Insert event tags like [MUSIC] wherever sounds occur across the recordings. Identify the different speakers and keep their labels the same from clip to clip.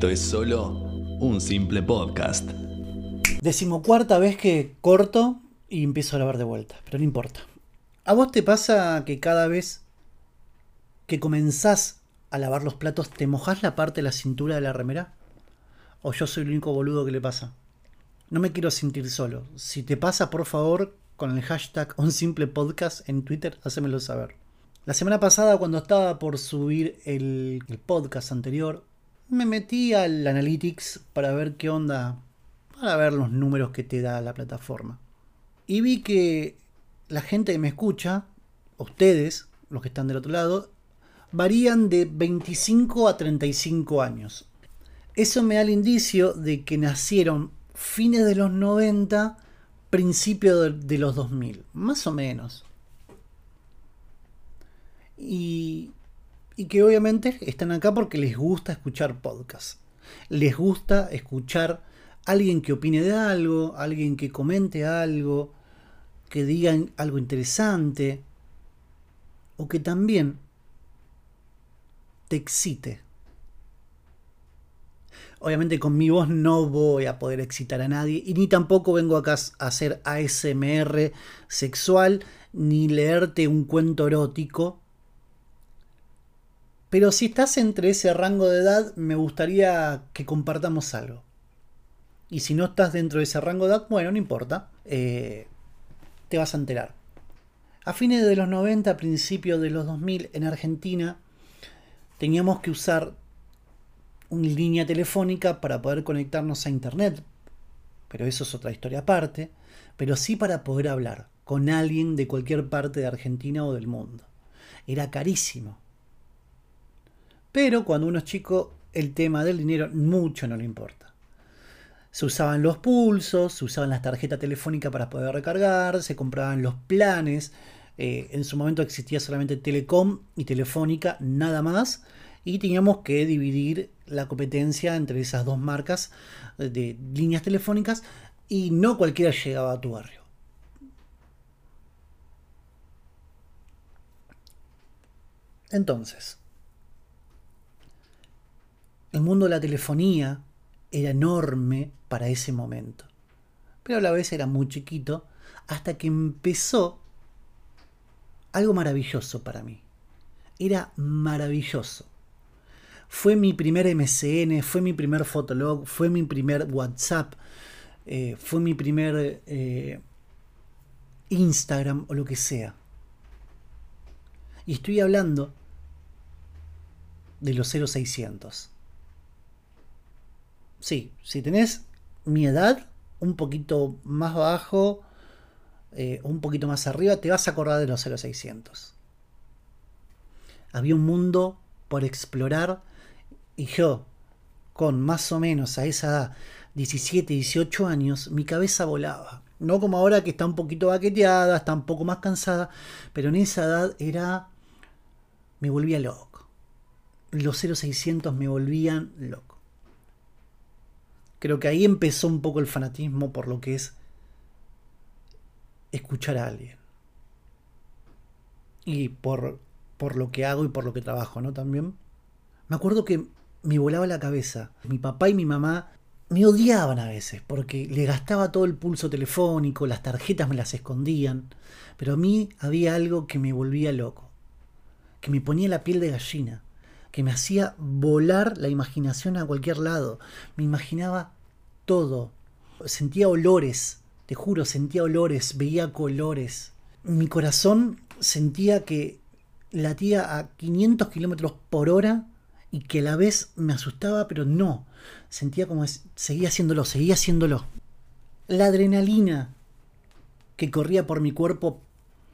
Speaker 1: Esto es solo un simple podcast.
Speaker 2: Decimocuarta vez que corto y empiezo a grabar de vuelta, pero no importa. ¿A vos te pasa que cada vez que comenzás a lavar los platos te mojás la parte de la cintura de la remera? ¿O yo soy el único boludo que le pasa? No me quiero sentir solo. Si te pasa, por favor, con el hashtag un simple podcast en Twitter, hacémelo saber. La semana pasada, cuando estaba por subir el, el podcast anterior, me metí al Analytics para ver qué onda, para ver los números que te da la plataforma. Y vi que la gente que me escucha, ustedes, los que están del otro lado, varían de 25 a 35 años. Eso me da el indicio de que nacieron fines de los 90, principios de, de los 2000, más o menos. Y y que obviamente están acá porque les gusta escuchar podcasts. Les gusta escuchar alguien que opine de algo, alguien que comente algo, que diga algo interesante o que también te excite. Obviamente con mi voz no voy a poder excitar a nadie y ni tampoco vengo acá a hacer ASMR sexual ni leerte un cuento erótico pero si estás entre ese rango de edad, me gustaría que compartamos algo. Y si no estás dentro de ese rango de edad, bueno, no importa. Eh, te vas a enterar. A fines de los 90, principios de los 2000, en Argentina, teníamos que usar una línea telefónica para poder conectarnos a Internet. Pero eso es otra historia aparte. Pero sí para poder hablar con alguien de cualquier parte de Argentina o del mundo. Era carísimo. Pero cuando uno es chico, el tema del dinero mucho no le importa. Se usaban los pulsos, se usaban las tarjetas telefónicas para poder recargar, se compraban los planes. Eh, en su momento existía solamente Telecom y Telefónica, nada más. Y teníamos que dividir la competencia entre esas dos marcas de líneas telefónicas y no cualquiera llegaba a tu barrio. Entonces, el mundo de la telefonía era enorme para ese momento, pero a la vez era muy chiquito hasta que empezó algo maravilloso para mí. Era maravilloso. Fue mi primer MCN, fue mi primer Fotolog, fue mi primer WhatsApp, eh, fue mi primer eh, Instagram o lo que sea. Y estoy hablando de los 0600 sí, si tenés mi edad, un poquito más bajo, eh, un poquito más arriba, te vas a acordar de los 0600. Había un mundo por explorar y yo, con más o menos a esa edad, 17, 18 años, mi cabeza volaba. No como ahora que está un poquito baqueteada, está un poco más cansada, pero en esa edad era... me volvía loco. Los 0600 me volvían loco. Creo que ahí empezó un poco el fanatismo por lo que es escuchar a alguien. Y por, por lo que hago y por lo que trabajo, ¿no? También. Me acuerdo que me volaba la cabeza. Mi papá y mi mamá me odiaban a veces porque le gastaba todo el pulso telefónico, las tarjetas me las escondían, pero a mí había algo que me volvía loco, que me ponía la piel de gallina que me hacía volar la imaginación a cualquier lado. Me imaginaba todo. Sentía olores, te juro, sentía olores, veía colores. Mi corazón sentía que latía a 500 kilómetros por hora y que a la vez me asustaba, pero no. Sentía como seguía haciéndolo, seguía haciéndolo. La adrenalina que corría por mi cuerpo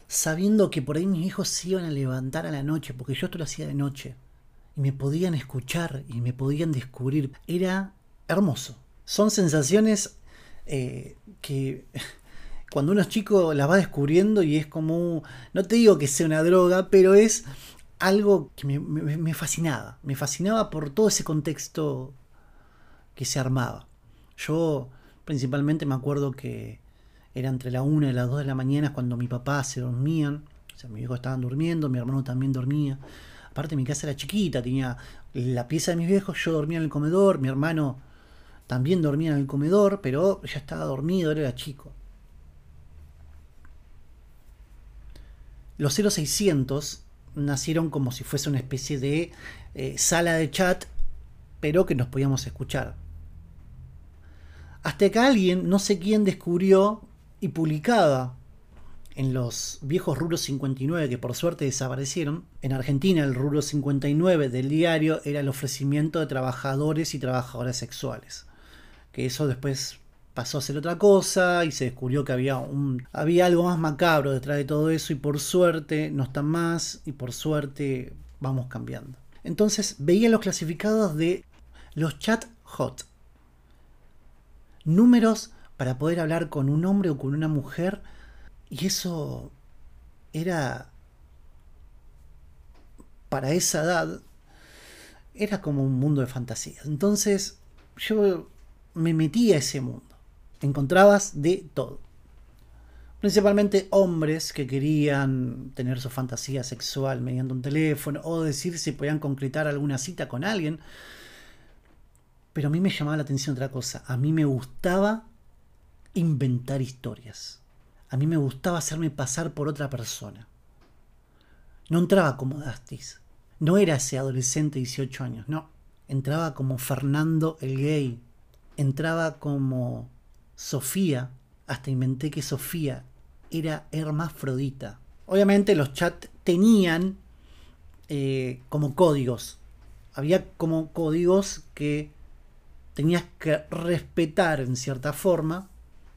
Speaker 2: sabiendo que por ahí mis hijos se iban a levantar a la noche, porque yo esto lo hacía de noche y me podían escuchar y me podían descubrir. Era hermoso. Son sensaciones eh, que [LAUGHS] cuando uno es chico las va descubriendo y es como, no te digo que sea una droga, pero es algo que me, fascinaba. Me fascinaba por todo ese contexto que se armaba. Yo principalmente me acuerdo que era entre la 1 y las 2 de la mañana cuando mi papá se dormían. O sea, mis hijos estaban durmiendo, mi hermano también dormía Aparte mi casa era chiquita, tenía la pieza de mis viejos, yo dormía en el comedor, mi hermano también dormía en el comedor, pero ya estaba dormido, él era chico. Los 0600 nacieron como si fuese una especie de eh, sala de chat, pero que nos podíamos escuchar. Hasta que alguien, no sé quién, descubrió y publicaba en los viejos Ruros 59, que por suerte desaparecieron. En Argentina el Ruro 59 del diario era el ofrecimiento de trabajadores y trabajadoras sexuales. Que eso después pasó a ser otra cosa y se descubrió que había, un, había algo más macabro detrás de todo eso y por suerte no están más y por suerte vamos cambiando. Entonces veía los clasificados de los chat hot. Números para poder hablar con un hombre o con una mujer y eso era para esa edad era como un mundo de fantasía. Entonces yo me metí a ese mundo encontrabas de todo. Principalmente hombres que querían tener su fantasía sexual mediante un teléfono o decir si podían concretar alguna cita con alguien. Pero a mí me llamaba la atención otra cosa. A mí me gustaba inventar historias. A mí me gustaba hacerme pasar por otra persona. No entraba como Dastis. No era ese adolescente de 18 años, no. Entraba como Fernando el gay. Entraba como Sofía, hasta inventé que Sofía era hermafrodita. Obviamente los chats tenían eh, como códigos. Había como códigos que tenías que respetar en cierta forma,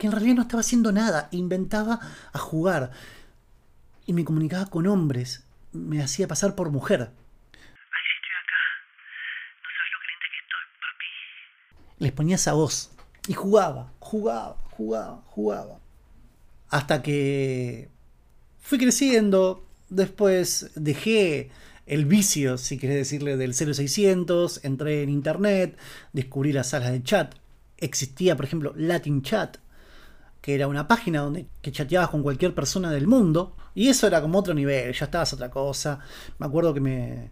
Speaker 2: Que en realidad no estaba haciendo nada, inventaba a jugar. Y me comunicaba con hombres, me hacía pasar por mujer. Ay, estoy acá. No sabes lo caliente que estoy, papi. Les ponía esa voz. Y jugaba, jugaba, jugaba, jugaba. Hasta que fui creciendo. Después dejé el vicio, si querés decirle, del 0600, entré en internet, descubrí las salas de chat. Existía, por ejemplo, Latin Chat, que era una página donde chateabas con cualquier persona del mundo, y eso era como otro nivel, ya estabas otra cosa. Me acuerdo que me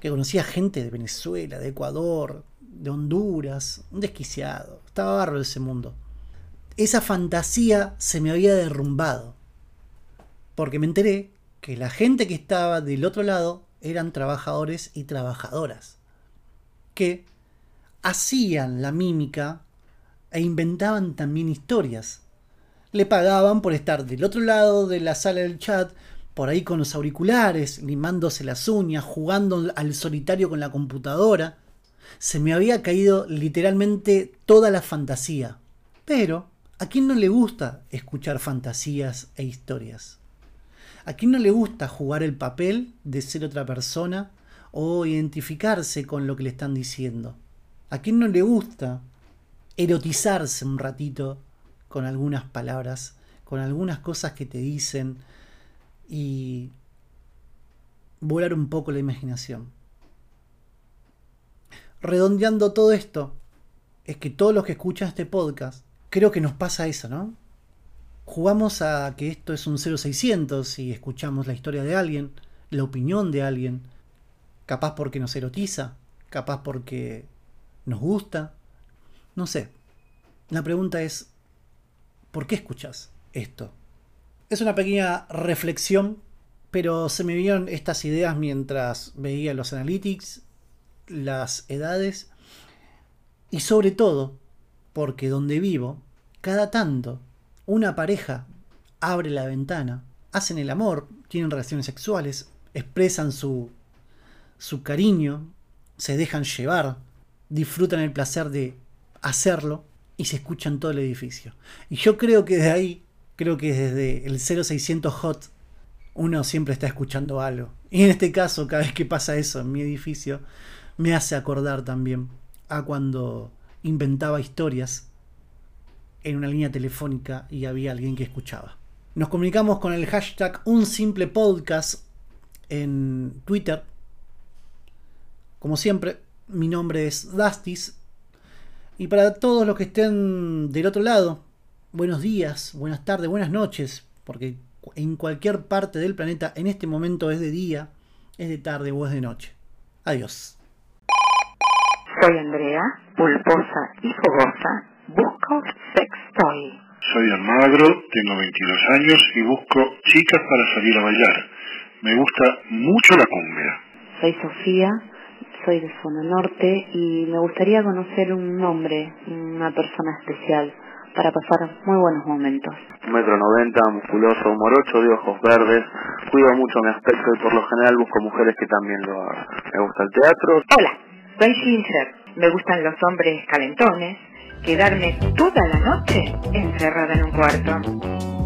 Speaker 2: que conocía gente de Venezuela, de Ecuador, de Honduras, un desquiciado. Estaba barro ese mundo. Esa fantasía se me había derrumbado. Porque me enteré que la gente que estaba del otro lado eran trabajadores y trabajadoras que hacían la mímica e inventaban también historias. Le pagaban por estar del otro lado de la sala del chat, por ahí con los auriculares, limándose las uñas, jugando al solitario con la computadora. Se me había caído literalmente toda la fantasía. Pero, ¿a quién no le gusta escuchar fantasías e historias? ¿A quién no le gusta jugar el papel de ser otra persona o identificarse con lo que le están diciendo? ¿A quién no le gusta erotizarse un ratito con algunas palabras, con algunas cosas que te dicen y volar un poco la imaginación? Redondeando todo esto, es que todos los que escuchan este podcast, creo que nos pasa eso, ¿no? jugamos a que esto es un 0600 y escuchamos la historia de alguien, la opinión de alguien, capaz porque nos erotiza, capaz porque nos gusta, no sé. La pregunta es, ¿por qué escuchas esto? Es una pequeña reflexión, pero se me vieron estas ideas mientras veía los analytics, las edades y sobre todo porque donde vivo, cada tanto una pareja abre la ventana, hacen el amor, tienen relaciones sexuales, expresan su, su cariño, se dejan llevar, disfrutan el placer de hacerlo y se escuchan todo el edificio. Y yo creo que de ahí, creo que desde el 0600 Hot, uno siempre está escuchando algo. Y en este caso, cada vez que pasa eso en mi edificio, me hace acordar también a cuando inventaba historias en una línea telefónica y había alguien que escuchaba. Nos comunicamos con el hashtag Un Simple Podcast en Twitter. Como siempre, mi nombre es Dastis. Y para todos los que estén del otro lado, buenos días, buenas tardes, buenas noches, porque en cualquier parte del planeta en este momento es de día, es de tarde o es de noche. Adiós.
Speaker 3: Soy Andrea, pulposa y fogosa. Busco sextoy.
Speaker 4: Soy Almagro, tengo 22 años y busco chicas para salir a bailar. Me gusta mucho la cumbia.
Speaker 5: Soy Sofía, soy de Zona Norte y me gustaría conocer un nombre, una persona especial para pasar muy buenos momentos.
Speaker 6: Un metro noventa, musculoso, morocho, de ojos verdes. Cuido mucho mi aspecto y por lo general busco mujeres que también lo hagan. Me gusta el teatro.
Speaker 3: Hola, soy Ginger. Me gustan los hombres calentones. Quedarme toda la noche encerrada en un cuarto.